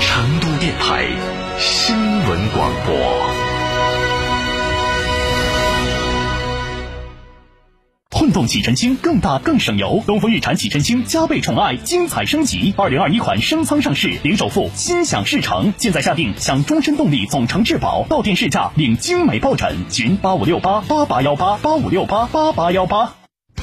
成都电台新闻广播。混动启辰星更大更省油，东风日产启辰星加倍宠爱，精彩升级。二零二一款升舱上市，零首付，心想事成。现在下定享终身动力总成质保，到店试驾领精美抱枕。群八五六八八八幺八八五六八八八幺八。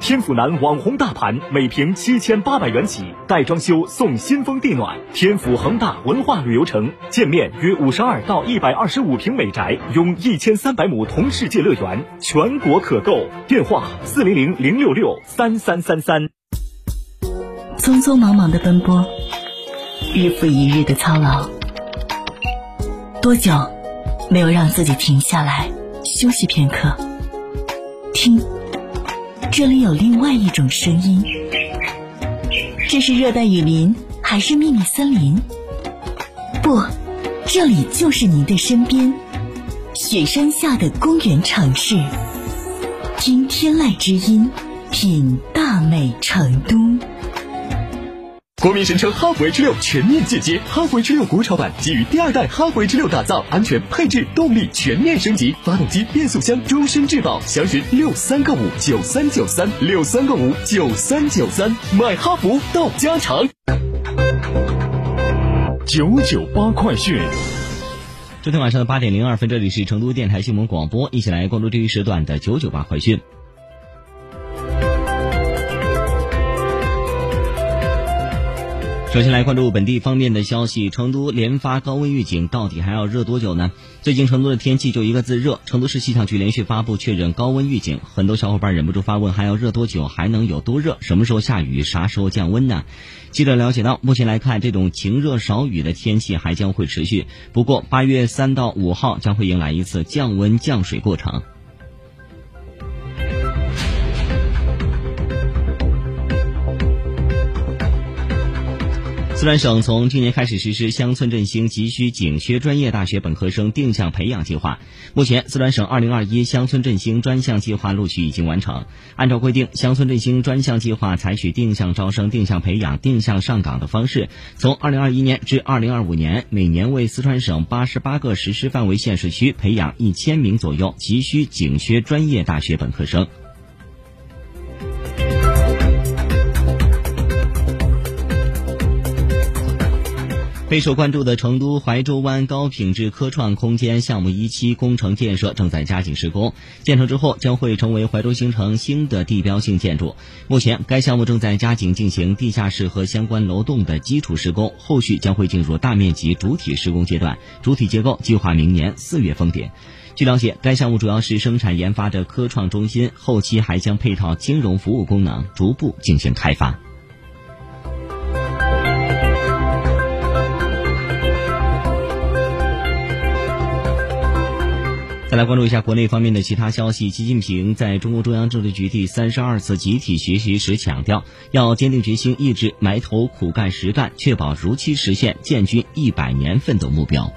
天府南网红大盘，每平七千八百元起，带装修送新风地暖。天府恒大文化旅游城，建面约五十二到一百二十五平美宅，拥一千三百亩同世界乐园，全国可购。电话：四零零零六六三三三三。匆匆忙忙的奔波，日复一日的操劳，多久没有让自己停下来休息片刻？听。这里有另外一种声音，这是热带雨林还是秘密森林？不，这里就是您的身边，雪山下的公园城市。听天籁之音，品大美成都。国民神车哈弗 H 六全面进阶，哈弗 H 六国潮版基于第二代哈弗 H 六打造，安全配置动力全面升级，发动机变速箱终身质保，详询六三个五九三九三六三个五九三九三，买哈弗到家常。九九八快讯，昨天晚上的八点零二分，这里是成都电台新闻广播，一起来关注这一时段的九九八快讯。首先来关注本地方面的消息，成都连发高温预警，到底还要热多久呢？最近成都的天气就一个字热，成都市气象局连续发布确认高温预警，很多小伙伴忍不住发问，还要热多久？还能有多热？什么时候下雨？啥时候降温呢？记者了解到，目前来看，这种晴热少雨的天气还将会持续，不过八月三到五号将会迎来一次降温降水过程。四川省从今年开始实施乡村振兴急需紧缺专业大学本科生定向培养计划。目前，四川省2021乡村振兴专项计划录取已经完成。按照规定，乡村振兴专项计划采取定向招生、定向培养、定向上岗的方式，从2021年至2025年，每年为四川省88个实施范围县市区培养一千名左右急需紧缺专业大学本科生。备受关注的成都怀州湾高品质科创空间项目一期工程建设正在加紧施工，建成之后将会成为怀州新城新的地标性建筑。目前，该项目正在加紧进行地下室和相关楼栋的基础施工，后续将会进入大面积主体施工阶段，主体结构计划明年四月封顶。据了解，该项目主要是生产研发的科创中心，后期还将配套金融服务功能，逐步进行开发。再来关注一下国内方面的其他消息。习近平在中共中央政治局第三十二次集体学习时强调，要坚定决心，一直埋头苦干实干，确保如期实现建军一百年奋斗目标。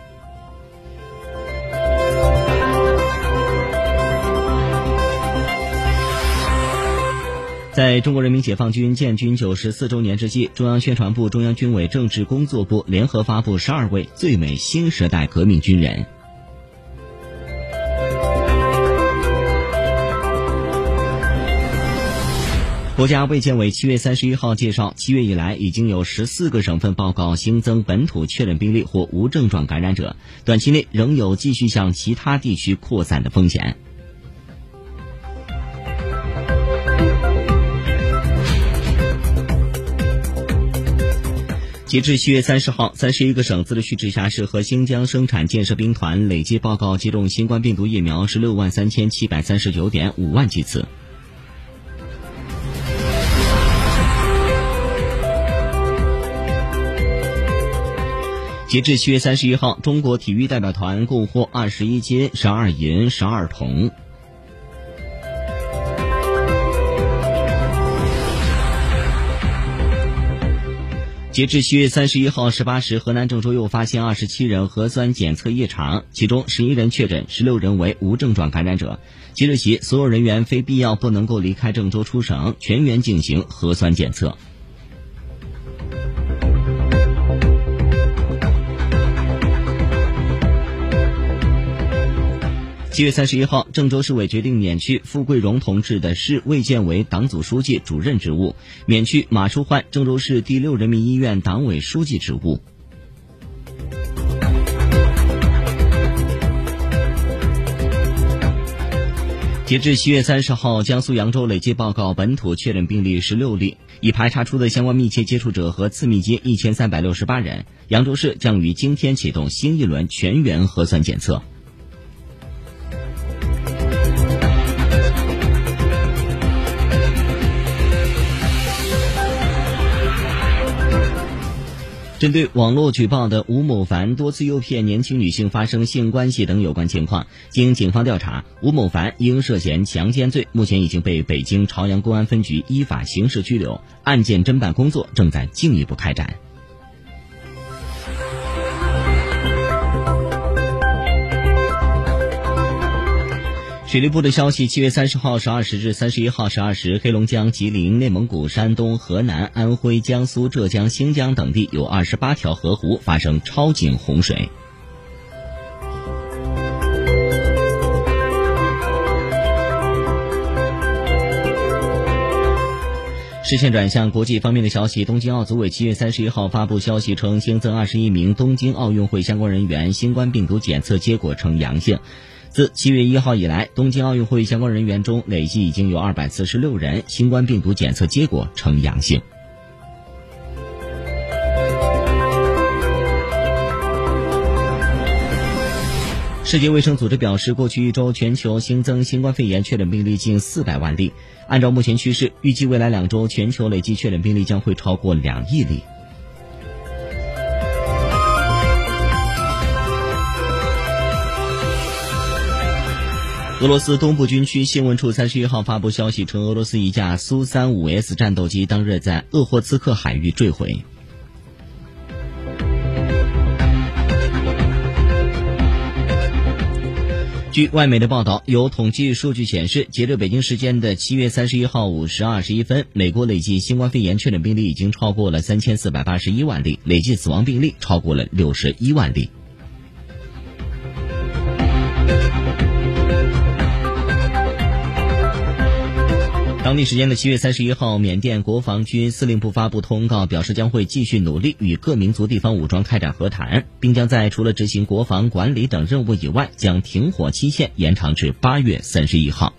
在中国人民解放军建军九十四周年之际，中央宣传部、中央军委政治工作部联合发布十二位最美新时代革命军人。国家卫健委七月三十一号介绍，七月以来已经有十四个省份报告新增本土确诊病例或无症状感染者，短期内仍有继续向其他地区扩散的风险。截至七月三十号，三十一个省、自治区、直辖市和新疆生产建设兵团累计报告接种新冠病毒疫苗十六万三千七百三十九点五万剂次。截至七月三十一号，中国体育代表团共获二十一金、十二银、十二铜。截至七月三十一号十八时，河南郑州又发现二十七人核酸检测异常，其中十一人确诊，十六人为无症状感染者。即日起，所有人员非必要不能够离开郑州出省，全员进行核酸检测。七月三十一号，郑州市委决定免去傅桂荣同志的市卫健委党组书记、主任职务，免去马淑焕郑州市第六人民医院党委书记职务。截至七月三十号，江苏扬州累计报告本土确诊病例十六例，已排查出的相关密切接触者和次密接一千三百六十八人。扬州市将于今天启动新一轮全员核酸检测。针对网络举报的吴某凡多次诱骗年轻女性发生性关系等有关情况，经警方调查，吴某凡因涉嫌强奸罪，目前已经被北京朝阳公安分局依法刑事拘留，案件侦办工作正在进一步开展。水利部的消息，七月三十号十二时至三十一号十二时，黑龙江、吉林、内蒙古、山东、河南、安徽、江苏、浙江、新疆等地有二十八条河湖发生超警洪水。视线转向国际方面的消息，东京奥组委七月三十一号发布消息称，新增二十一名东京奥运会相关人员新冠病毒检测结果呈阳性。自七月一号以来，东京奥运会相关人员中累计已经有二百四十六人新冠病毒检测结果呈阳性。世界卫生组织表示，过去一周全球新增新冠肺炎确诊病例近四百万例，按照目前趋势，预计未来两周全球累计确诊病例将会超过两亿例。俄罗斯东部军区新闻处三十一号发布消息称，俄罗斯一架苏三五 S 战斗机当日在鄂霍次克海域坠毁。据外媒的报道，有统计数据显示，截至北京时间的七月三十一号五时二十一分，美国累计新冠肺炎确诊病例已经超过了三千四百八十一万例，累计死亡病例超过了六十一万例。当地时间的七月三十一号，缅甸国防军司令部发布通告，表示将会继续努力与各民族地方武装开展和谈，并将在除了执行国防管理等任务以外，将停火期限延长至八月三十一号。